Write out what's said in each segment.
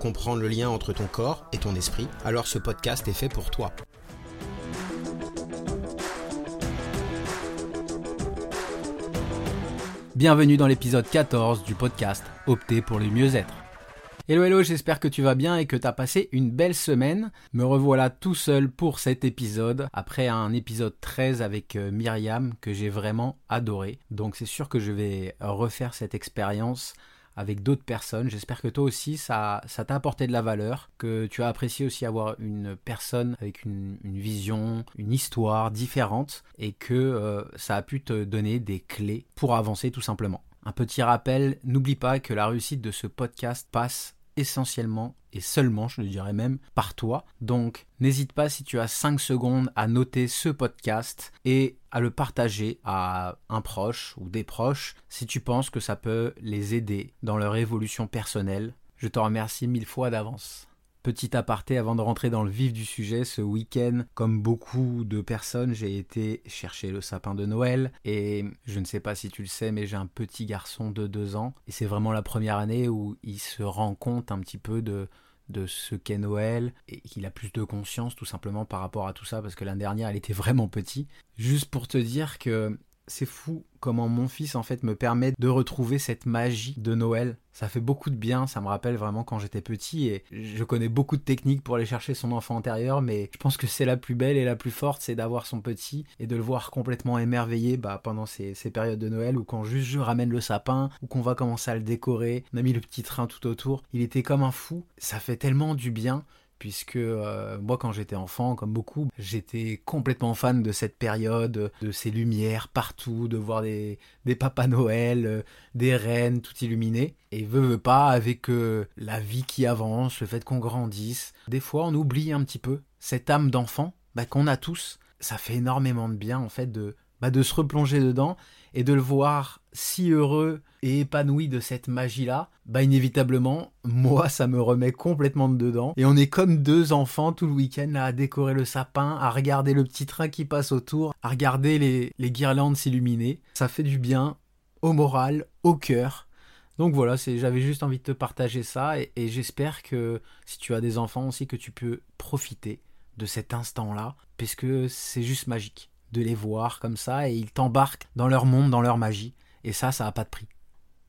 comprendre le lien entre ton corps et ton esprit, alors ce podcast est fait pour toi. Bienvenue dans l'épisode 14 du podcast Opter pour le mieux-être. Hello hello, j'espère que tu vas bien et que tu as passé une belle semaine. Me revoilà tout seul pour cet épisode, après un épisode 13 avec euh, Myriam que j'ai vraiment adoré. Donc c'est sûr que je vais refaire cette expérience avec d'autres personnes. J'espère que toi aussi, ça, t'a apporté de la valeur, que tu as apprécié aussi avoir une personne avec une, vision, une histoire différente, et que euh, ça a pu te donner des clés pour avancer tout simplement. Un petit rappel, n'oublie pas que la réussite de ce podcast passe essentiellement et seulement, je le dirais même, par toi. Donc, n'hésite pas si tu as 5 secondes à noter ce podcast et à le partager à un proche ou des proches si tu penses que ça peut les aider dans leur évolution personnelle. Je te remercie mille fois d'avance. Petit aparté avant de rentrer dans le vif du sujet, ce week-end, comme beaucoup de personnes, j'ai été chercher le sapin de Noël et je ne sais pas si tu le sais, mais j'ai un petit garçon de deux ans et c'est vraiment la première année où il se rend compte un petit peu de, de ce qu'est Noël et qu'il a plus de conscience tout simplement par rapport à tout ça parce que l'année dernière elle était vraiment petit. Juste pour te dire que c'est fou comment mon fils en fait me permet de retrouver cette magie de Noël. Ça fait beaucoup de bien, ça me rappelle vraiment quand j'étais petit et je connais beaucoup de techniques pour aller chercher son enfant intérieur, mais je pense que c'est la plus belle et la plus forte, c'est d'avoir son petit et de le voir complètement émerveillé bah, pendant ces, ces, périodes de Noël ou quand juste je ramène le sapin ou qu'on va commencer à le décorer, on a mis le petit train tout autour, il était comme un fou, ça fait tellement du bien puisque euh, moi quand j'étais enfant, comme beaucoup, j'étais complètement fan de cette période, de ces lumières partout, de voir des, des papas Noël, euh, des reines tout illuminées. Et veut, pas, avec euh, la vie qui avance, le fait qu'on grandisse, des fois on oublie un petit peu cette âme d'enfant bah, qu'on a tous. Ça fait énormément de bien en fait de, bah, de se replonger dedans et de le voir si heureux et épanoui de cette magie-là, bah inévitablement, moi, ça me remet complètement dedans. Et on est comme deux enfants tout le week-end à décorer le sapin, à regarder le petit train qui passe autour, à regarder les, les guirlandes s'illuminer. Ça fait du bien au moral, au cœur. Donc voilà, j'avais juste envie de te partager ça et, et j'espère que si tu as des enfants aussi, que tu peux profiter de cet instant-là, puisque c'est juste magique de les voir comme ça et ils t'embarquent dans leur monde, dans leur magie. Et ça, ça n'a pas de prix.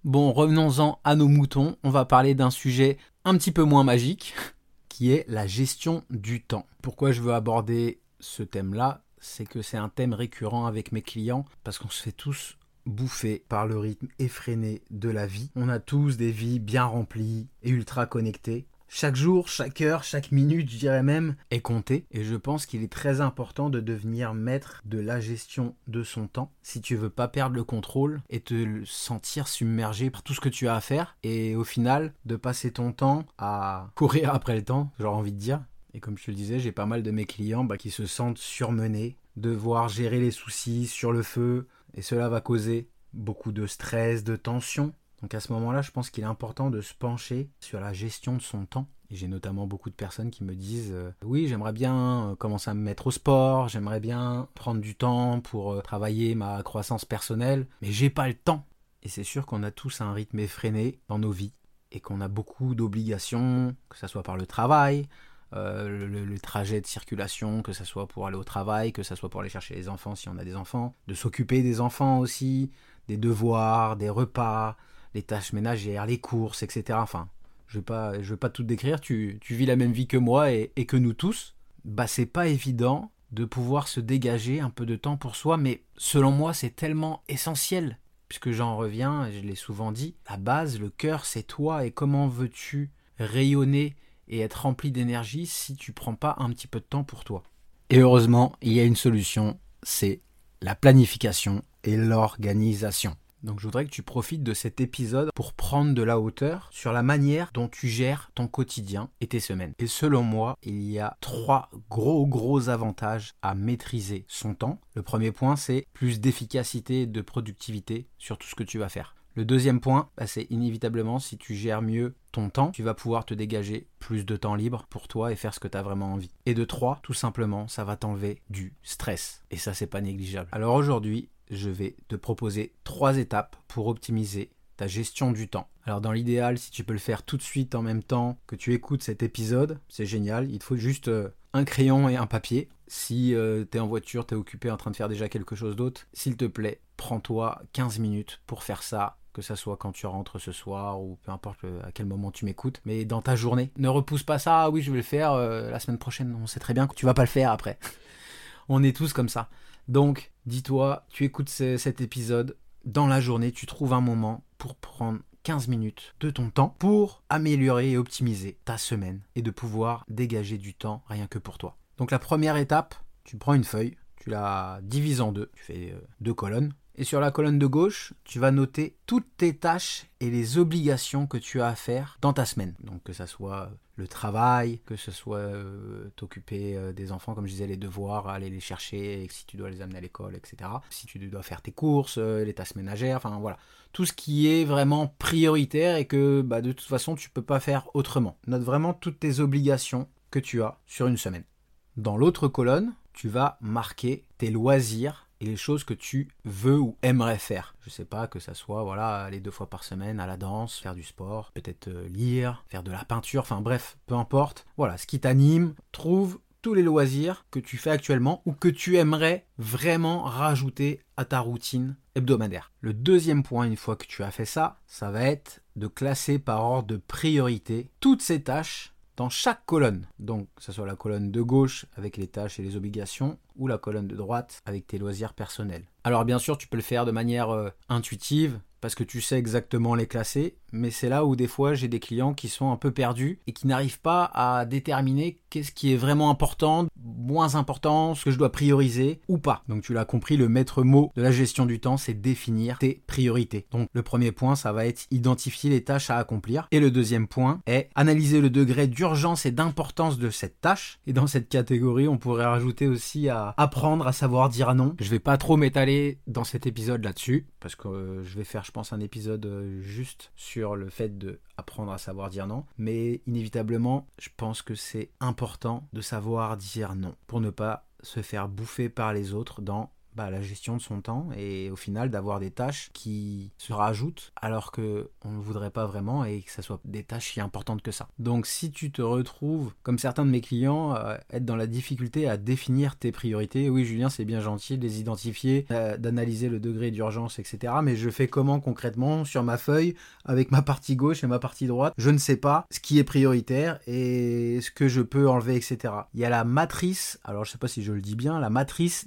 Bon, revenons-en à nos moutons. On va parler d'un sujet un petit peu moins magique, qui est la gestion du temps. Pourquoi je veux aborder ce thème-là? C'est que c'est un thème récurrent avec mes clients, parce qu'on se fait tous bouffer par le rythme effréné de la vie. On a tous des vies bien remplies et ultra connectées. Chaque jour, chaque heure, chaque minute, je dirais même, est compté. Et je pense qu'il est très important de devenir maître de la gestion de son temps si tu veux pas perdre le contrôle et te sentir submergé par tout ce que tu as à faire. Et au final, de passer ton temps à courir après le temps, j'aurais envie de dire. Et comme je te le disais, j'ai pas mal de mes clients bah, qui se sentent surmenés, devoir gérer les soucis sur le feu. Et cela va causer beaucoup de stress, de tension donc à ce moment-là, je pense qu'il est important de se pencher sur la gestion de son temps. J'ai notamment beaucoup de personnes qui me disent euh, oui, j'aimerais bien euh, commencer à me mettre au sport, j'aimerais bien prendre du temps pour euh, travailler ma croissance personnelle, mais j'ai pas le temps. Et c'est sûr qu'on a tous un rythme effréné dans nos vies et qu'on a beaucoup d'obligations, que ce soit par le travail, le, le, trajet de circulation, que ce soit pour aller au travail, que ce soit pour aller chercher les enfants si on a des enfants, de s'occuper des enfants aussi, des devoirs, des repas, les tâches ménagères, les courses, etc. Enfin, je vais pas, je vais pas tout décrire. Tu, vis la même vie que moi et, que nous tous. Bah, c'est pas évident de pouvoir se dégager un peu de temps pour soi, mais selon moi, c'est tellement essentiel. Puisque j'en reviens, je l'ai souvent dit, la base, le cœur, c'est toi. Et comment veux-tu rayonner et être rempli d'énergie si tu prends pas un petit peu de temps pour toi? Et heureusement, il y a une solution, c'est la planification et l'organisation. Donc je voudrais que tu profites de cet épisode pour prendre de la hauteur sur la manière dont tu gères ton quotidien et tes semaines. Et selon moi, il y a trois gros gros avantages à maîtriser son temps. Le premier point, c'est plus d'efficacité et de productivité sur tout ce que tu vas faire. Le deuxième point, bah, c'est inévitablement si tu gères mieux ton temps, tu vas pouvoir te dégager plus de temps libre pour toi et faire ce que tu as vraiment envie. Et de trois, tout simplement, ça va t'enlever du stress. Et ça, c'est pas négligeable. Alors aujourd'hui, je vais te proposer trois étapes pour optimiser ta gestion du temps. Alors dans l'idéal, si tu peux le faire tout de suite en même temps que tu écoutes cet épisode, c'est génial. Il te faut juste euh, un crayon et un papier. Si euh, tu es en voiture, tu es occupé en train de faire déjà quelque chose d'autre, s'il te plaît, prends-toi 15 minutes pour faire ça que ça soit quand tu rentres ce soir ou peu importe à quel moment tu m'écoutes, mais dans ta journée. Ne repousse pas ça, ah oui, je vais le faire euh, la semaine prochaine. On sait très bien que tu vas pas le faire après. On est tous comme ça. Donc, dis-toi, tu écoutes cet épisode, dans la journée, tu trouves un moment pour prendre 15 minutes de ton temps pour améliorer et optimiser ta semaine et de pouvoir dégager du temps rien que pour toi. Donc la première étape, tu prends une feuille, tu la divises en deux, tu fais euh, deux colonnes, et sur la colonne de gauche, tu vas noter toutes tes tâches et les obligations que tu as à faire dans ta semaine. Donc que ce soit le travail, que ce soit euh, t'occuper euh, des enfants, comme je disais, les devoirs, aller les chercher, si tu dois les amener à l'école, etc. Si tu dois faire tes courses, euh, les tâches ménagères, enfin voilà. Tout ce qui est vraiment prioritaire et que bah, de toute façon tu peux pas faire autrement. Note vraiment toutes tes obligations que tu as sur une semaine. Dans l'autre colonne, tu vas marquer tes loisirs et les choses que tu veux ou aimerais faire. Je sais pas que ça soit voilà aller deux fois par semaine à la danse, faire du sport, peut-être euh, lire, faire de la peinture, enfin bref, peu importe. Voilà, ce qui t'anime, trouve tous les loisirs que tu fais actuellement ou que tu aimerais vraiment rajouter à ta routine hebdomadaire. Le deuxième point, une fois que tu as fait ça, ça va être de classer par ordre de priorité toutes ces tâches chaque colonne. Donc, que ce soit la colonne de gauche avec les tâches et les obligations, ou la colonne de droite avec tes loisirs personnels. Alors bien sûr, tu peux le faire de manière euh, intuitive, parce que tu sais exactement les classer, mais c'est là où des fois j'ai des clients qui sont un peu perdus et qui n'arrivent pas à déterminer qu'est-ce qui est vraiment important, moins important, ce que je dois prioriser ou pas. Donc tu l'as compris, le maître mot de la gestion du temps, c'est définir tes priorités. Donc le premier point, ça va être identifier les tâches à accomplir. Et le deuxième point est analyser le degré d'urgence et d'importance de cette tâche. Et dans cette catégorie, on pourrait rajouter aussi à apprendre à savoir dire non. Je vais pas trop m'étaler dans cet épisode là-dessus, parce que euh, je vais faire, je pense, un épisode euh, juste sur le fait de apprendre à savoir dire non, mais inévitablement, je pense que c'est important de savoir dire non pour ne pas se faire bouffer par les autres dans bah, la gestion de son temps et au final d'avoir des tâches qui se rajoutent alors que on ne voudrait pas vraiment et que ce soit des tâches si importantes que ça. Donc si tu te retrouves comme certains de mes clients euh, être dans la difficulté à définir tes priorités, oui Julien c'est bien gentil de les identifier, euh, d'analyser le degré d'urgence etc. Mais je fais comment concrètement sur ma feuille avec ma partie gauche et ma partie droite? Je ne sais pas ce qui est prioritaire et ce que je peux enlever etc. Il y a la matrice, alors je sais pas si je le dis bien, la matrice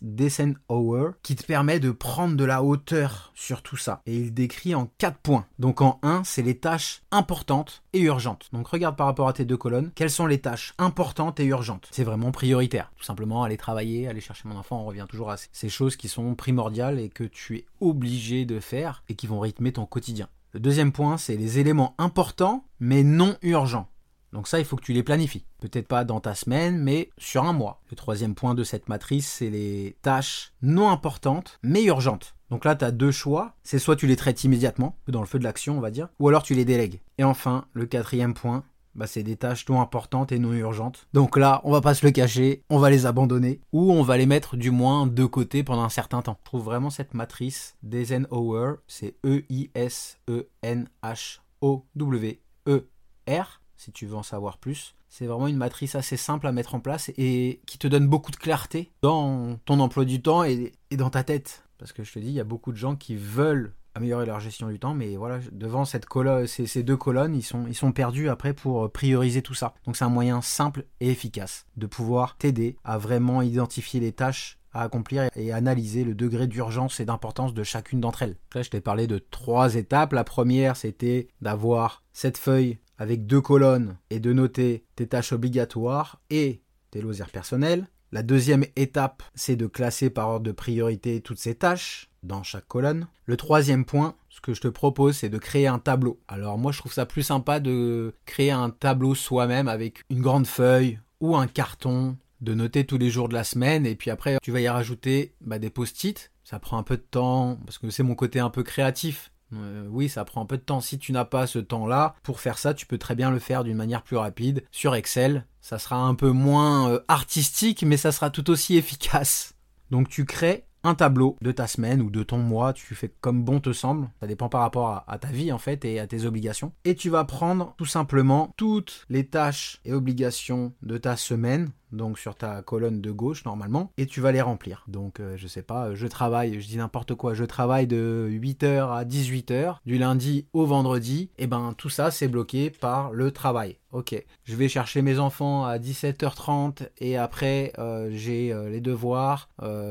Qui te permet de prendre de la hauteur sur tout ça. Et il décrit en 4 points. Donc en 1, c'est les tâches importantes et urgentes. Donc regarde par rapport à tes deux colonnes, quelles sont les tâches importantes et urgentes? C'est vraiment prioritaire. Tout simplement aller travailler, aller chercher mon enfant, on revient toujours à ces choses qui sont primordiales et que tu es obligé de faire et qui vont rythmer ton quotidien. Le deuxième point, c'est les éléments importants mais non urgents. Donc ça, il faut que tu les planifies. Peut-être pas dans ta semaine, mais sur un mois. Le troisième point de cette matrice, c'est les tâches non importantes, mais urgentes. Donc là, tu as deux choix. C'est soit tu les traites immédiatement, dans le feu de l'action, on va dire, ou alors tu les délègues. Et enfin, le quatrième point, bah, c'est des tâches non importantes et non urgentes. Donc là, on va pas se le cacher, on va les abandonner, ou on va les mettre du moins de côté pendant un certain temps. Je trouve vraiment cette matrice d'Eisenhower, c'est E-I-S-E-N-H-O-W-E-R si tu veux en savoir plus. C'est vraiment une matrice assez simple à mettre en place et qui te donne beaucoup de clarté dans ton emploi du temps et, dans ta tête. Parce que je te dis, il y a beaucoup de gens qui veulent améliorer leur gestion du temps, mais voilà, devant cette ces, deux colonnes, ils sont, ils sont perdus après pour prioriser tout ça. Donc c'est un moyen simple et efficace de pouvoir t'aider à vraiment identifier les tâches à accomplir et analyser le degré d'urgence et d'importance de chacune d'entre elles. Là, je t'ai parlé de trois étapes. La première, c'était d'avoir cette feuille avec deux colonnes et de noter tes tâches obligatoires et tes loisirs personnels. La deuxième étape, c'est de classer par ordre de priorité toutes ces tâches dans chaque colonne. Le troisième point, ce que je te propose, c'est de créer un tableau. Alors moi, je trouve ça plus sympa de créer un tableau soi-même avec une grande feuille ou un carton, de noter tous les jours de la semaine, et puis après, tu vas y rajouter bah, des post-it. Ça prend un peu de temps, parce que c'est mon côté un peu créatif. Euh, oui, ça prend un peu de temps. Si tu n'as pas ce temps-là, pour faire ça, tu peux très bien le faire d'une manière plus rapide sur Excel. Ça sera un peu moins euh, artistique, mais ça sera tout aussi efficace. Donc tu crées un tableau de ta semaine ou de ton mois, tu fais comme bon te semble, ça dépend par rapport à, ta vie en fait et à tes obligations. Et tu vas prendre tout simplement toutes les tâches et obligations de ta semaine, donc sur ta colonne de gauche normalement, et tu vas les remplir. Donc euh, je sais pas, je travaille, je dis n'importe quoi, je travaille de 8h à 18h, du lundi au vendredi, et ben tout ça c'est bloqué par le travail. Ok, je vais chercher mes enfants à 17h30 et après euh, j'ai euh, les devoirs.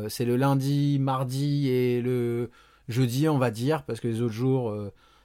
c'est le lundi, mardi et le jeudi on va dire, parce que les autres jours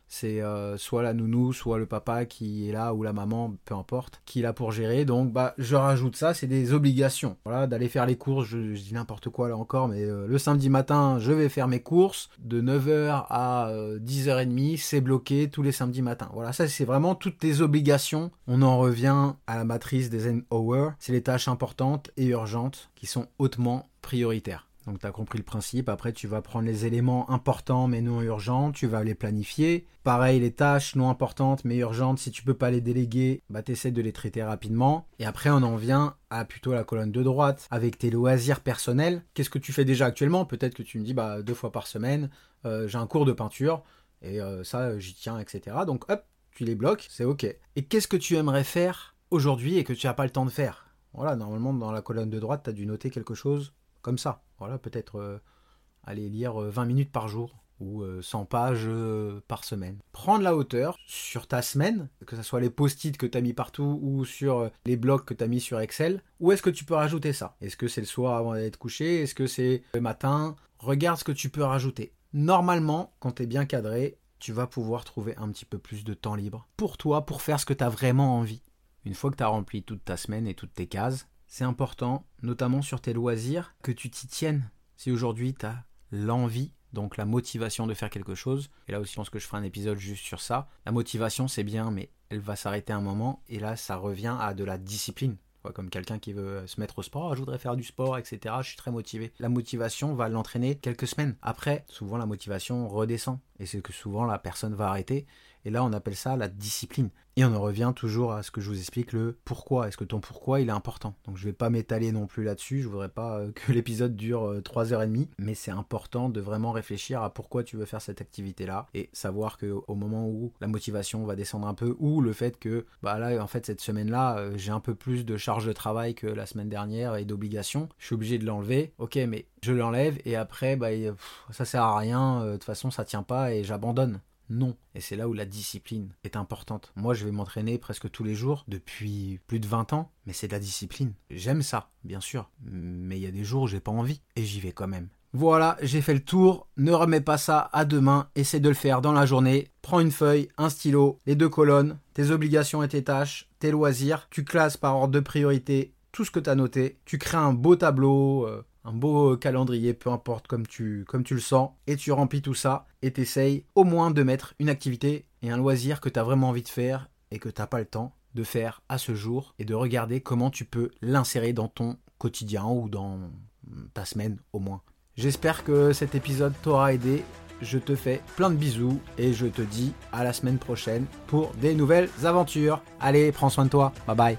c'est euh, soit la nounou, soit le papa qui est là, ou la maman, peu importe, qui est là pour gérer. Donc bah je rajoute ça, c'est des obligations. Voilà, d'aller faire les courses, je, dis n'importe quoi là encore, mais euh, le samedi matin, je vais faire mes courses de 9h à 10h30, euh, c'est bloqué tous les samedis matins. Voilà, ça c'est vraiment toutes tes obligations. On en revient à la matrice des N-Hour, c'est les tâches importantes et urgentes qui sont hautement prioritaires. Donc tu as compris le principe. Après, tu vas prendre les éléments importants mais non urgents, tu vas les planifier. Pareil, les tâches non importantes mais urgentes, si tu peux pas les déléguer, bah essaies de les traiter rapidement. Et après, on en vient à plutôt la colonne de droite avec tes loisirs personnels. Qu'est-ce que tu fais déjà actuellement? Peut-être que tu me dis bah deux fois par semaine, euh, j'ai un cours de peinture et euh, ça j'y tiens, etc. Donc hop, tu les bloques, c'est ok. Et qu'est-ce que tu aimerais faire aujourd'hui et que tu n'as pas le temps de faire? Voilà, normalement dans la colonne de droite, tu as dû noter quelque chose comme ça. Voilà, peut-être euh, aller lire 20 euh, minutes par jour ou 100 euh, pages par semaine. Prendre la hauteur sur ta semaine, que ce soit les post-it que tu as mis partout ou sur les blocs que tu as mis sur Excel. Où est-ce que tu peux rajouter ça? Est-ce que c'est le soir avant d'être couché Est-ce que c'est le matin? Regarde ce que tu peux rajouter. Normalement, quand tu es bien cadré, tu vas pouvoir trouver un petit peu plus de temps libre pour toi, pour faire ce que tu as vraiment envie. Une fois que tu as rempli toute ta semaine et toutes tes cases, c'est important, notamment sur tes loisirs, que tu t'y tiennes. Si aujourd'hui tu as l'envie, donc la motivation de faire quelque chose, et là aussi je pense que je ferai un épisode juste sur ça, la motivation c'est bien, mais elle va s'arrêter un moment, et là ça revient à de la discipline. Comme quelqu'un qui veut se mettre au sport, ah, je voudrais faire du sport, etc. Je suis très motivé. La motivation va l'entraîner quelques semaines. Après, souvent la motivation redescend. Et c'est que souvent la personne va arrêter. Et là, on appelle ça la discipline. Et on en revient toujours à ce que je vous explique, le pourquoi. Est-ce que ton pourquoi, il est important? Donc je ne vais pas m'étaler non plus là-dessus, je voudrais pas euh, que l'épisode dure 3h30, euh, mais c'est important de vraiment réfléchir à pourquoi tu veux faire cette activité-là, et savoir qu'au moment où la motivation va descendre un peu, ou le fait que, bah là, en fait, cette semaine-là, euh, j'ai un peu plus de charge de travail que la semaine dernière et d'obligations, je suis obligé de l'enlever, ok, mais je l'enlève, et après, bah, ça sert à rien, de toute façon, ça tient pas, et j'abandonne. Non. Et c'est là où la discipline est importante. Moi, je vais m'entraîner presque tous les jours depuis plus de 20 ans, mais c'est de la discipline. J'aime ça, bien sûr, mais il y a des jours où j'ai pas envie et j'y vais quand même. Voilà, j'ai fait le tour. Ne remets pas ça à demain. Essaie de le faire dans la journée. Prends une feuille, un stylo, les deux colonnes, tes obligations et tes tâches, tes loisirs. Tu classes par ordre de priorité tout ce que tu as noté. Tu crées un beau tableau, euh, un beau calendrier, peu importe comme tu, comme tu le sens, et tu remplis tout ça et t'essayes au moins de mettre une activité et un loisir que tu as vraiment envie de faire et que tu n'as pas le temps de faire à ce jour et de regarder comment tu peux l'insérer dans ton quotidien ou dans ta semaine au moins. J'espère que cet épisode t'aura aidé. Je te fais plein de bisous et je te dis à la semaine prochaine pour des nouvelles aventures. Allez, prends soin de toi. Bye bye.